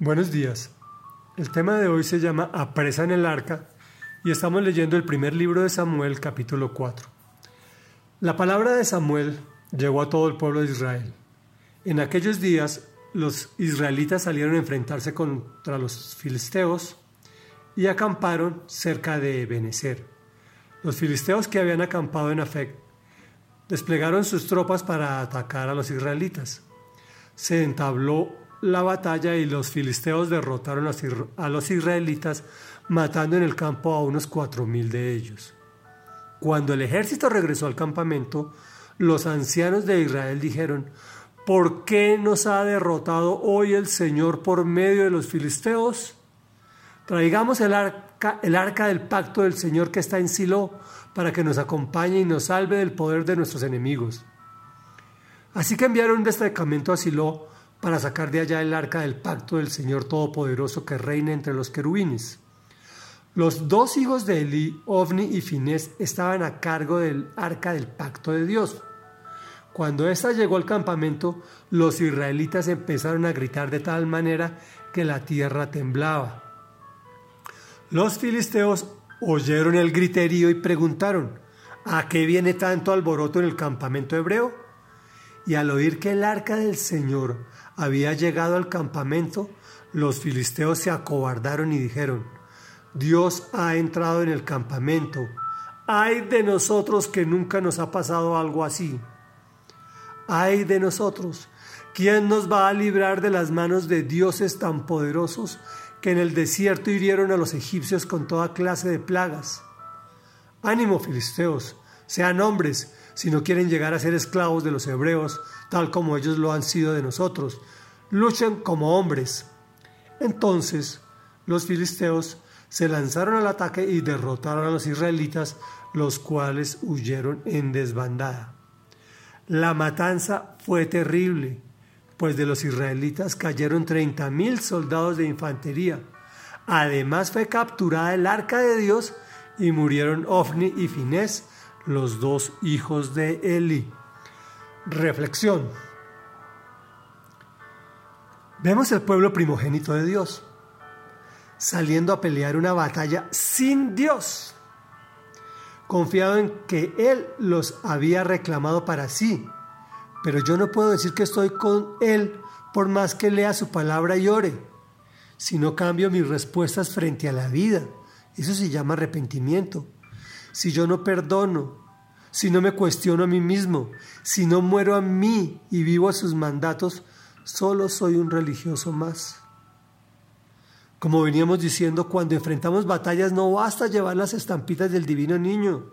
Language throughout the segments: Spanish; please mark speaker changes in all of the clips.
Speaker 1: Buenos días. El tema de hoy se llama Apresa en el arca y estamos leyendo el primer libro de Samuel capítulo 4. La palabra de Samuel llegó a todo el pueblo de Israel. En aquellos días los israelitas salieron a enfrentarse contra los filisteos y acamparon cerca de Benecer. Los filisteos que habían acampado en Afec desplegaron sus tropas para atacar a los israelitas. Se entabló la batalla y los filisteos derrotaron a los israelitas, matando en el campo a unos cuatro mil de ellos. Cuando el ejército regresó al campamento, los ancianos de Israel dijeron, ¿por qué nos ha derrotado hoy el Señor por medio de los filisteos? Traigamos el arca, el arca del pacto del Señor que está en Silo para que nos acompañe y nos salve del poder de nuestros enemigos. Así que enviaron un destacamento a Silo para sacar de allá el arca del pacto del Señor Todopoderoso que reina entre los querubines. Los dos hijos de Eli, Ovni y Finés, estaban a cargo del arca del pacto de Dios. Cuando ésta llegó al campamento, los israelitas empezaron a gritar de tal manera que la tierra temblaba. Los filisteos oyeron el griterío y preguntaron, ¿a qué viene tanto alboroto en el campamento hebreo? Y al oír que el arca del Señor había llegado al campamento, los filisteos se acobardaron y dijeron, Dios ha entrado en el campamento. Ay de nosotros que nunca nos ha pasado algo así. Ay de nosotros, ¿quién nos va a librar de las manos de dioses tan poderosos que en el desierto hirieron a los egipcios con toda clase de plagas? Ánimo, filisteos, sean hombres, si no quieren llegar a ser esclavos de los hebreos, tal como ellos lo han sido de nosotros. Luchen como hombres. Entonces los filisteos se lanzaron al ataque y derrotaron a los israelitas, los cuales huyeron en desbandada. La matanza fue terrible, pues de los israelitas cayeron treinta mil soldados de infantería. Además fue capturada el arca de Dios y murieron Ofni y Finés, los dos hijos de Eli. Reflexión. Vemos el pueblo primogénito de Dios saliendo a pelear una batalla sin Dios, confiado en que Él los había reclamado para sí. Pero yo no puedo decir que estoy con Él por más que lea su palabra y ore, si no cambio mis respuestas frente a la vida. Eso se llama arrepentimiento. Si yo no perdono, si no me cuestiono a mí mismo, si no muero a mí y vivo a sus mandatos, solo soy un religioso más. Como veníamos diciendo, cuando enfrentamos batallas no basta llevar las estampitas del divino niño.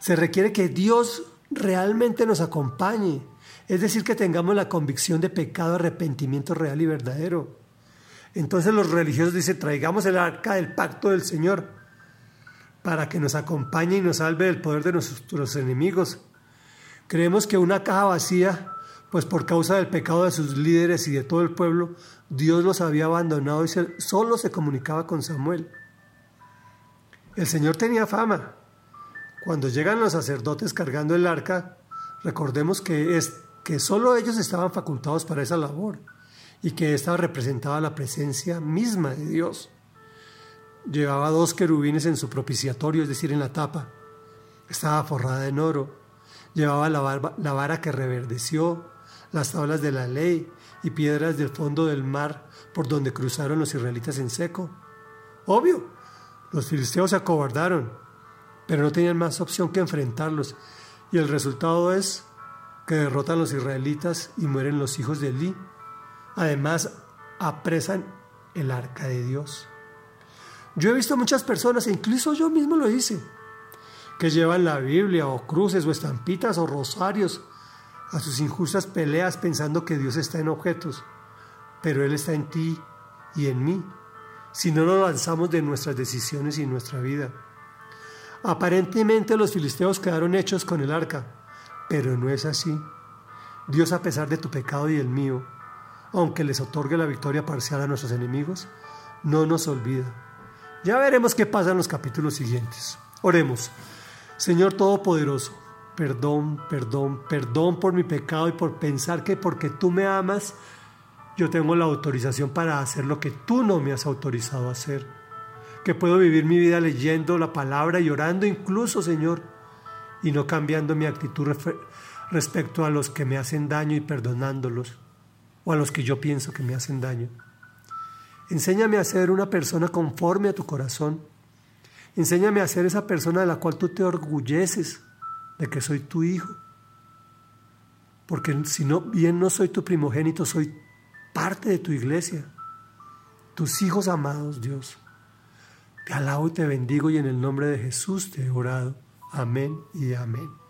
Speaker 1: Se requiere que Dios realmente nos acompañe, es decir, que tengamos la convicción de pecado, arrepentimiento real y verdadero. Entonces los religiosos dicen, traigamos el arca del pacto del Señor para que nos acompañe y nos salve del poder de nuestros enemigos. Creemos que una caja vacía, pues por causa del pecado de sus líderes y de todo el pueblo, Dios los había abandonado y solo se comunicaba con Samuel. El Señor tenía fama. Cuando llegan los sacerdotes cargando el arca, recordemos que, es, que solo ellos estaban facultados para esa labor y que esta representaba la presencia misma de Dios. Llevaba dos querubines en su propiciatorio, es decir, en la tapa. Estaba forrada en oro. Llevaba la, vara que reverdeció, las tablas de la ley y piedras del fondo del mar por donde cruzaron los israelitas en seco. Obvio, los filisteos se acobardaron, pero no tenían más opción que enfrentarlos, y el resultado es que derrotan los israelitas y mueren los hijos de Eli. Además, apresan el arca de Dios. Yo he visto muchas personas, incluso yo mismo lo hice, que llevan la Biblia o cruces o estampitas o rosarios a sus injustas peleas pensando que Dios está en objetos, pero Él está en ti y en mí, si no nos lanzamos de nuestras decisiones y nuestra vida. Aparentemente los filisteos quedaron hechos con el arca, pero no es así. Dios a pesar de tu pecado y el mío, aunque les otorgue la victoria parcial a nuestros enemigos, no nos olvida. Ya veremos qué pasa en los capítulos siguientes. Oremos. Señor Todopoderoso, Perdón, perdón, perdón por mi pecado y por pensar que porque tú me amas, yo tengo la autorización para hacer lo que tú no me has autorizado a hacer. Que puedo vivir mi vida leyendo la palabra y orando incluso, Señor, y no cambiando mi actitud respecto a los que me hacen daño y perdonándolos, o a los que yo pienso que me hacen daño. Enséñame a ser una persona conforme a tu corazón. Enséñame a ser esa persona de la cual tú te orgulleces de que soy tu hijo. Porque si no, bien no soy tu primogénito, soy parte de tu iglesia. Tus hijos amados, Dios. Te alabo y te bendigo y en el nombre de Jesús te he orado. Amén y amén.